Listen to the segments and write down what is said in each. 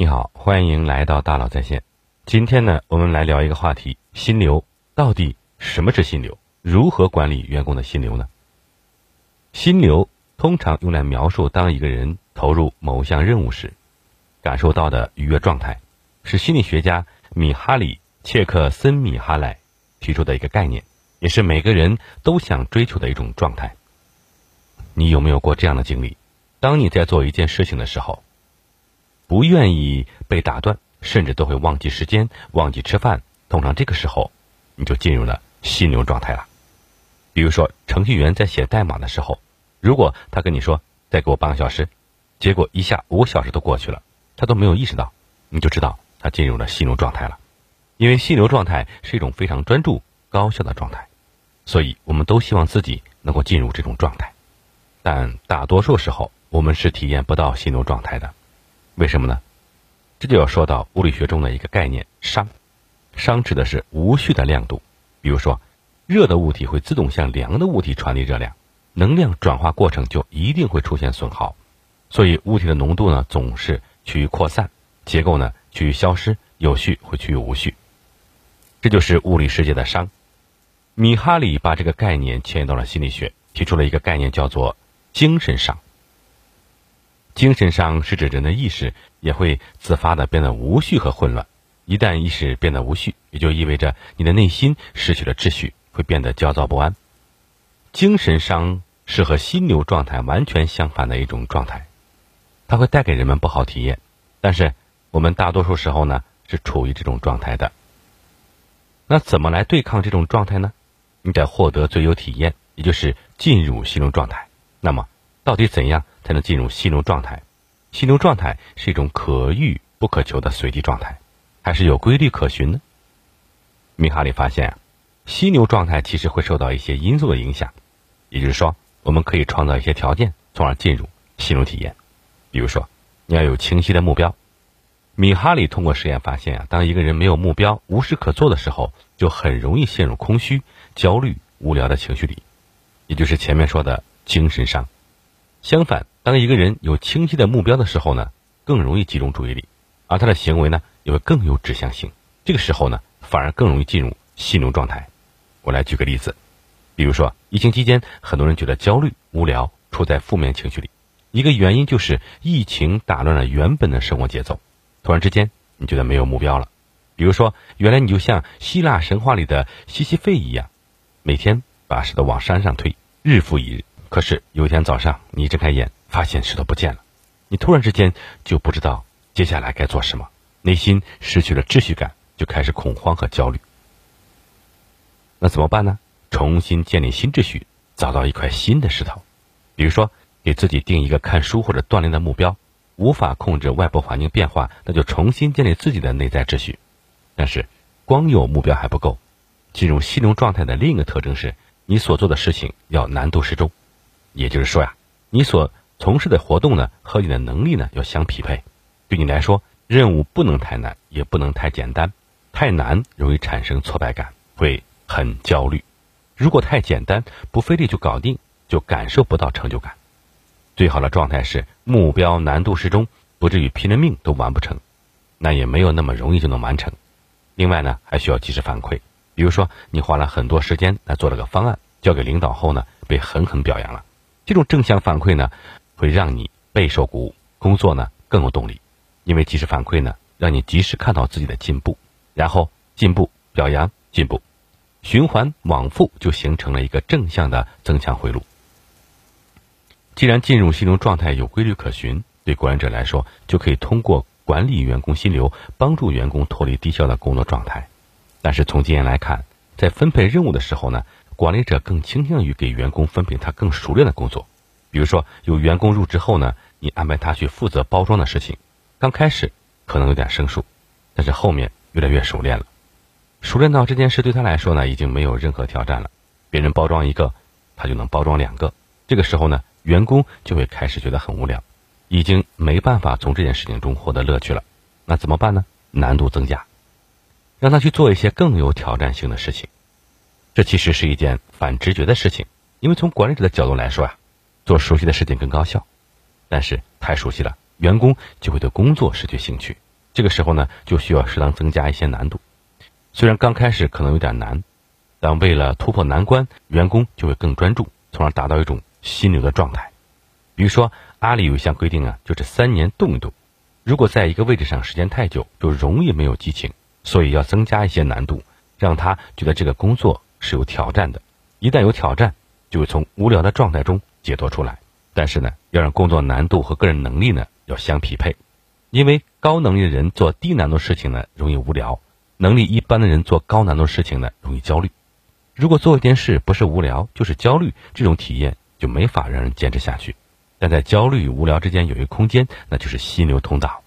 你好，欢迎来到大佬在线。今天呢，我们来聊一个话题：心流到底什么是心流？如何管理员工的心流呢？心流通常用来描述当一个人投入某项任务时，感受到的愉悦状态，是心理学家米哈里·切克森米哈莱提出的一个概念，也是每个人都想追求的一种状态。你有没有过这样的经历？当你在做一件事情的时候，不愿意被打断，甚至都会忘记时间、忘记吃饭。通常这个时候，你就进入了心流状态了。比如说，程序员在写代码的时候，如果他跟你说再给我半个小时，结果一下五个小时都过去了，他都没有意识到，你就知道他进入了心流状态了。因为心流状态是一种非常专注、高效的状态，所以我们都希望自己能够进入这种状态。但大多数时候，我们是体验不到心流状态的。为什么呢？这就要说到物理学中的一个概念“熵”。熵指的是无序的亮度。比如说，热的物体会自动向凉的物体传递热量，能量转化过程就一定会出现损耗。所以，物体的浓度呢总是趋于扩散，结构呢趋于消失，有序会趋于无序。这就是物理世界的熵。米哈里把这个概念迁移到了心理学，提出了一个概念叫做“精神熵”。精神上是指人的意识也会自发的变得无序和混乱。一旦意识变得无序，也就意味着你的内心失去了秩序，会变得焦躁不安。精神上是和心流状态完全相反的一种状态，它会带给人们不好体验。但是我们大多数时候呢是处于这种状态的。那怎么来对抗这种状态呢？你得获得最优体验，也就是进入心流状态。那么到底怎样？才能进入心流状态。心流状态是一种可遇不可求的随机状态，还是有规律可循呢？米哈里发现，心流状态其实会受到一些因素的影响，也就是说，我们可以创造一些条件，从而进入心流体验。比如说，你要有清晰的目标。米哈里通过实验发现啊，当一个人没有目标、无事可做的时候，就很容易陷入空虚、焦虑、无聊的情绪里，也就是前面说的精神上。相反，当一个人有清晰的目标的时候呢，更容易集中注意力，而他的行为呢也会更有指向性。这个时候呢，反而更容易进入心流状态。我来举个例子，比如说疫情期间，很多人觉得焦虑、无聊，处在负面情绪里。一个原因就是疫情打乱了原本的生活节奏，突然之间你觉得没有目标了。比如说，原来你就像希腊神话里的西西弗一样，每天把石头往山上推，日复一日。可是有一天早上，你睁开眼，发现石头不见了，你突然之间就不知道接下来该做什么，内心失去了秩序感，就开始恐慌和焦虑。那怎么办呢？重新建立新秩序，找到一块新的石头，比如说给自己定一个看书或者锻炼的目标。无法控制外部环境变化，那就重新建立自己的内在秩序。但是光有目标还不够，进入心流状态的另一个特征是你所做的事情要难度适中。也就是说呀，你所从事的活动呢，和你的能力呢要相匹配。对你来说，任务不能太难，也不能太简单。太难容易产生挫败感，会很焦虑；如果太简单，不费力就搞定，就感受不到成就感。最好的状态是目标难度适中，不至于拼了命都完不成，那也没有那么容易就能完成。另外呢，还需要及时反馈。比如说，你花了很多时间来做了个方案，交给领导后呢，被狠狠表扬了。这种正向反馈呢，会让你备受鼓舞，工作呢更有动力，因为及时反馈呢，让你及时看到自己的进步，然后进步表扬进步，循环往复就形成了一个正向的增强回路。既然进入心流状态有规律可循，对管理者来说就可以通过管理员工心流，帮助员工脱离低效的工作状态。但是从经验来看，在分配任务的时候呢？管理者更倾向于给员工分配他更熟练的工作，比如说有员工入职后呢，你安排他去负责包装的事情，刚开始可能有点生疏，但是后面越来越熟练了，熟练到这件事对他来说呢已经没有任何挑战了，别人包装一个，他就能包装两个，这个时候呢，员工就会开始觉得很无聊，已经没办法从这件事情中获得乐趣了，那怎么办呢？难度增加，让他去做一些更有挑战性的事情。这其实是一件反直觉的事情，因为从管理者的角度来说啊，做熟悉的事情更高效。但是太熟悉了，员工就会对工作失去兴趣，这个时候呢，就需要适当增加一些难度。虽然刚开始可能有点难，但为了突破难关，员工就会更专注，从而达到一种心流的状态。比如说，阿里有一项规定啊，就是三年动一动。如果在一个位置上时间太久，就容易没有激情，所以要增加一些难度，让他觉得这个工作是有挑战的。一旦有挑战，就会从无聊的状态中解脱出来。但是呢，要让工作难度和个人能力呢要相匹配，因为高能力的人做低难度事情呢容易无聊，能力一般的人做高难度事情呢容易焦虑。如果做一件事不是无聊就是焦虑，这种体验就没法让人坚持下去。但在焦虑与无聊之间有一个空间，那就是心流通道。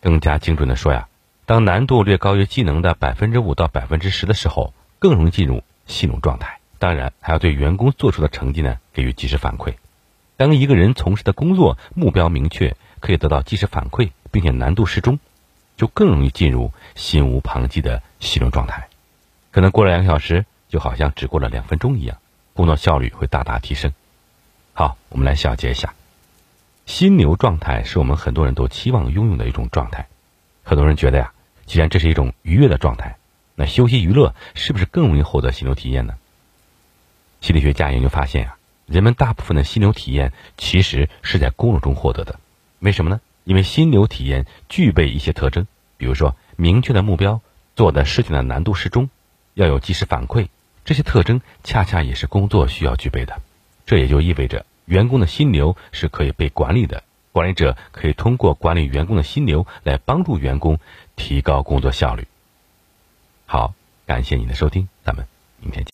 更加精准的说呀，当难度略高于技能的百分之五到百分之十的时候，更容易进入心流状态。当然，还要对员工做出的成绩呢给予及时反馈。当一个人从事的工作目标明确，可以得到及时反馈，并且难度适中，就更容易进入心无旁骛的心流状态。可能过了两个小时，就好像只过了两分钟一样，工作效率会大大提升。好，我们来小结一下。心流状态是我们很多人都期望拥有的一种状态。很多人觉得呀，既然这是一种愉悦的状态，那休息娱乐是不是更容易获得心流体验呢？心理学家研究发现啊，人们大部分的心流体验其实是在工作中获得的。为什么呢？因为心流体验具备一些特征，比如说明确的目标、做的事情的难度适中、要有及时反馈，这些特征恰恰也是工作需要具备的。这也就意味着。员工的心流是可以被管理的，管理者可以通过管理员工的心流来帮助员工提高工作效率。好，感谢您的收听，咱们明天见。